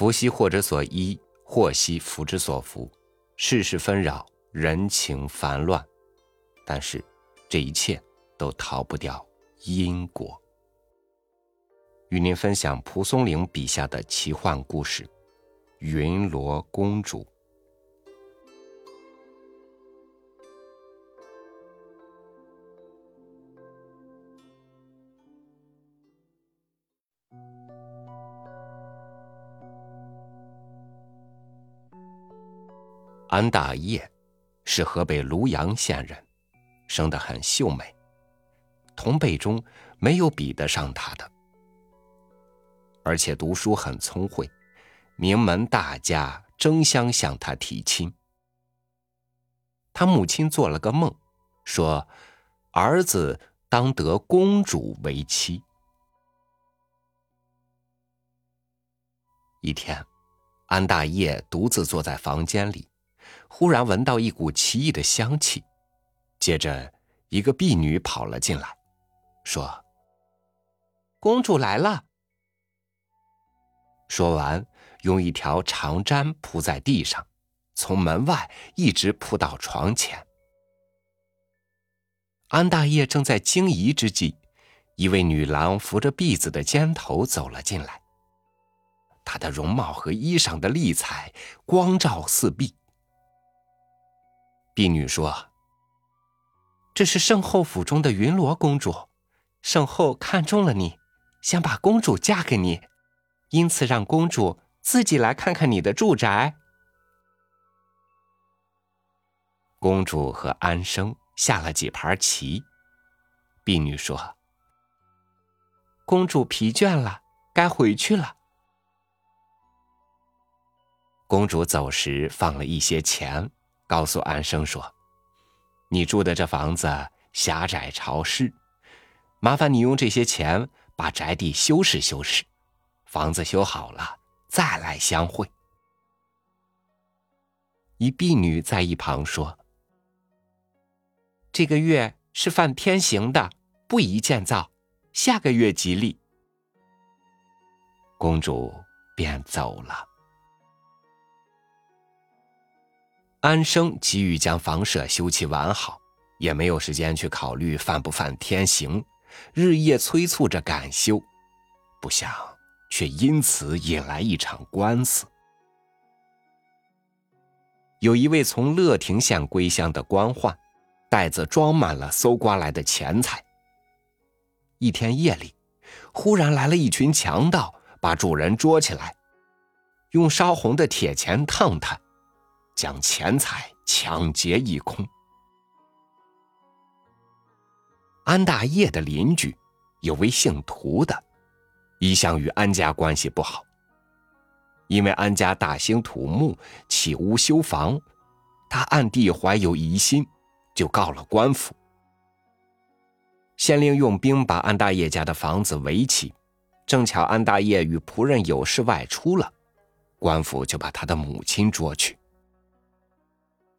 福兮祸之所依，祸兮福之所伏。世事纷扰，人情烦乱，但是这一切都逃不掉因果。与您分享蒲松龄笔下的奇幻故事《云罗公主》。安大业是河北庐阳县人，生得很秀美，同辈中没有比得上他的。而且读书很聪慧，名门大家争相向他提亲。他母亲做了个梦，说儿子当得公主为妻。一天，安大业独自坐在房间里，忽然闻到一股奇异的香气，接着一个婢女跑了进来，说：“公主来了。”说完，用一条长毡铺在地上，从门外一直铺到床前。安大业正在惊疑之际，一位女郎扶着婢子的肩头走了进来。她的容貌和衣裳的丽彩光照四壁。婢女说：“这是圣后府中的云罗公主，圣后看中了你，想把公主嫁给你。”因此，让公主自己来看看你的住宅。公主和安生下了几盘棋。婢女说：“公主疲倦了，该回去了。”公主走时放了一些钱，告诉安生说：“你住的这房子狭窄潮湿，麻烦你用这些钱把宅地修饰修饰。”房子修好了，再来相会。一婢女在一旁说：“这个月是犯天刑的，不宜建造，下个月吉利。”公主便走了。安生急于将房舍修葺完好，也没有时间去考虑犯不犯天刑，日夜催促着赶修，不想。却因此引来一场官司。有一位从乐亭县归乡的官宦，袋子装满了搜刮来的钱财。一天夜里，忽然来了一群强盗，把主人捉起来，用烧红的铁钳烫他，将钱财抢劫一空。安大业的邻居，有位姓涂的。一向与安家关系不好，因为安家大兴土木、起屋修房，他暗地怀有疑心，就告了官府。县令用兵把安大业家的房子围起，正巧安大业与仆人有事外出了，官府就把他的母亲捉去。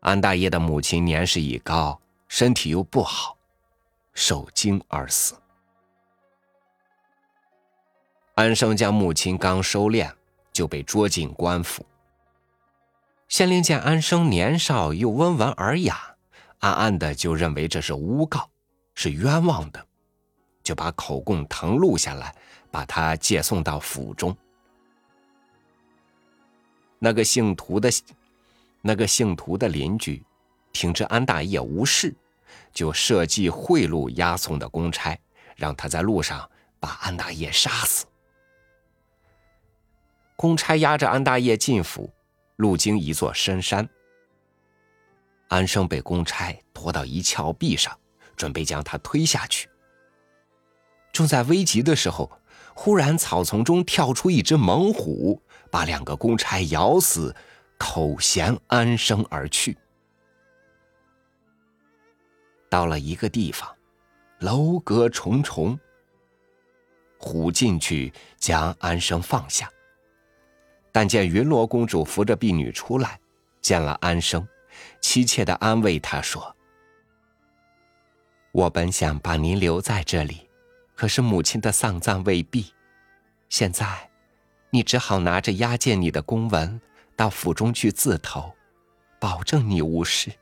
安大爷的母亲年事已高，身体又不好，受惊而死。安生将母亲刚收敛，就被捉进官府。县令见安生年少又温文尔雅，暗暗的就认为这是诬告，是冤枉的，就把口供誊录下来，把他借送到府中。那个姓涂的，那个姓涂的邻居，听知安大业无事，就设计贿赂押送的公差，让他在路上把安大业杀死。公差押着安大业进府，路经一座深山。安生被公差拖到一峭壁上，准备将他推下去。正在危急的时候，忽然草丛中跳出一只猛虎，把两个公差咬死，口衔安生而去。到了一个地方，楼阁重重。虎进去将安生放下。但见云罗公主扶着婢女出来，见了安生，妻切的安慰他说：“我本想把您留在这里，可是母亲的丧葬未毕，现在你只好拿着押解你的公文到府中去自投，保证你无事。”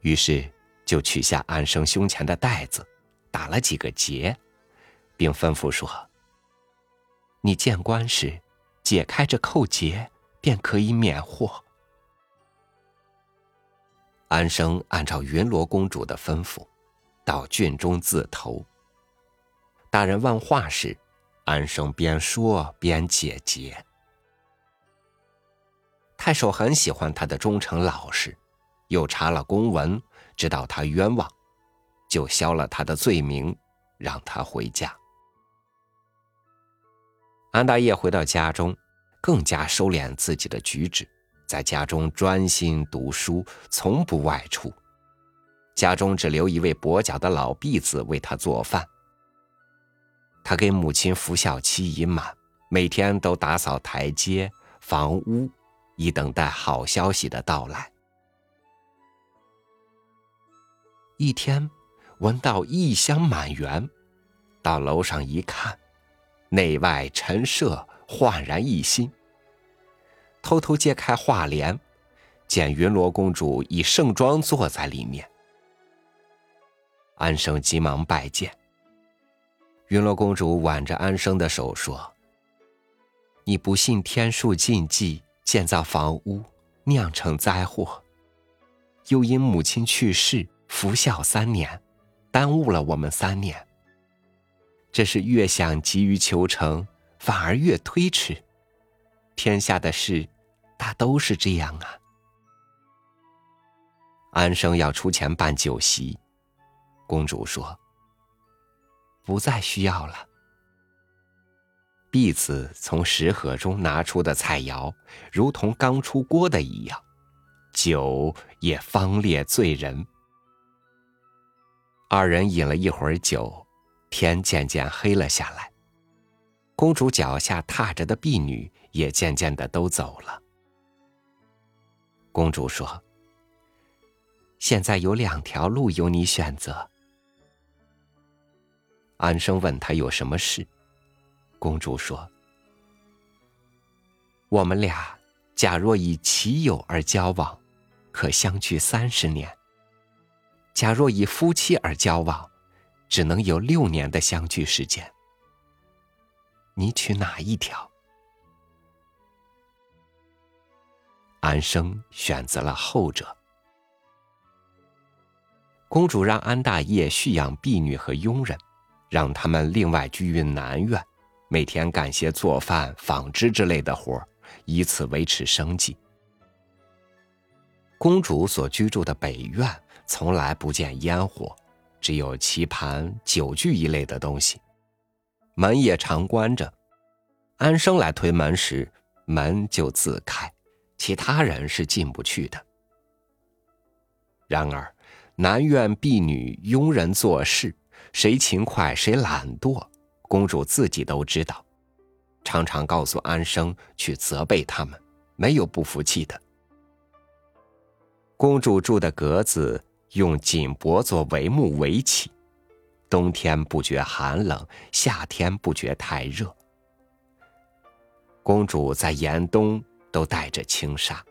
于是就取下安生胸前的袋子，打了几个结，并吩咐说：“你见官时，解开这扣结，便可以免祸。”安生按照云罗公主的吩咐，到郡中自投。大人问话时，安生边说边解结。太守很喜欢他的忠诚老实，又查了公文，知道他冤枉，就消了他的罪名，让他回家。安大业回到家中，更加收敛自己的举止。在家中专心读书，从不外出。家中只留一位跛脚的老婢子为他做饭。他给母亲服孝期已满，每天都打扫台阶、房屋，以等待好消息的到来。一天，闻到异香满园，到楼上一看，内外陈设，焕然一新。偷偷揭开画帘，见云罗公主以盛装坐在里面。安生急忙拜见。云罗公主挽着安生的手说：“你不信天数禁忌，建造房屋，酿成灾祸，又因母亲去世，服孝三年，耽误了我们三年。这是越想急于求成，反而越推迟。”天下的事，大都是这样啊。安生要出钱办酒席，公主说：“不再需要了。”婢子从食盒中拿出的菜肴，如同刚出锅的一样，酒也方烈醉人。二人饮了一会儿酒，天渐渐黑了下来。公主脚下踏着的婢女。也渐渐的都走了。公主说：“现在有两条路由你选择。”安生问他有什么事，公主说：“我们俩假若以棋友而交往，可相聚三十年；假若以夫妻而交往，只能有六年的相聚时间。你取哪一条？”安生选择了后者。公主让安大业蓄养婢女和佣人，让他们另外居于南院，每天干些做饭、纺织之类的活以此维持生计。公主所居住的北院从来不见烟火，只有棋盘、酒具一类的东西，门也常关着。安生来推门时，门就自开。其他人是进不去的。然而，南院婢女、佣人做事，谁勤快谁懒惰，公主自己都知道，常常告诉安生去责备他们，没有不服气的。公主住的阁子用锦帛做帷幕围起，冬天不觉寒冷，夏天不觉太热。公主在严冬。都带着轻纱，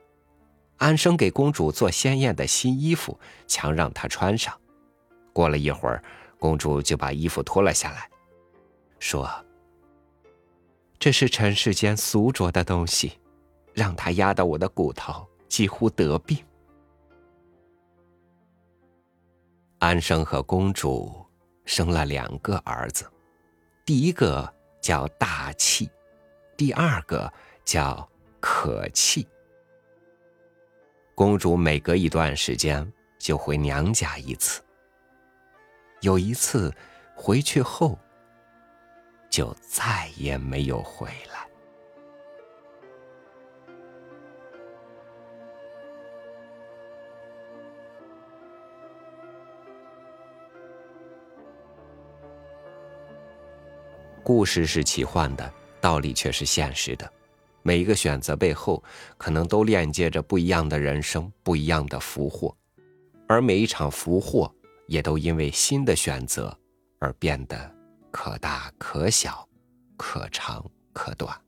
安生给公主做鲜艳的新衣服，强让她穿上。过了一会儿，公主就把衣服脱了下来，说：“这是尘世间俗浊的东西，让它压得我的骨头几乎得病。”安生和公主生了两个儿子，第一个叫大气，第二个叫。可气。公主每隔一段时间就回娘家一次。有一次回去后，就再也没有回来。故事是奇幻的，道理却是现实的。每一个选择背后，可能都链接着不一样的人生，不一样的福祸，而每一场福祸，也都因为新的选择而变得可大可小，可长可短。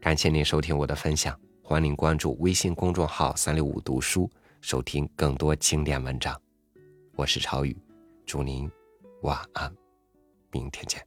感谢您收听我的分享，欢迎关注微信公众号“三六五读书”，收听更多经典文章。我是超宇，祝您晚安，明天见。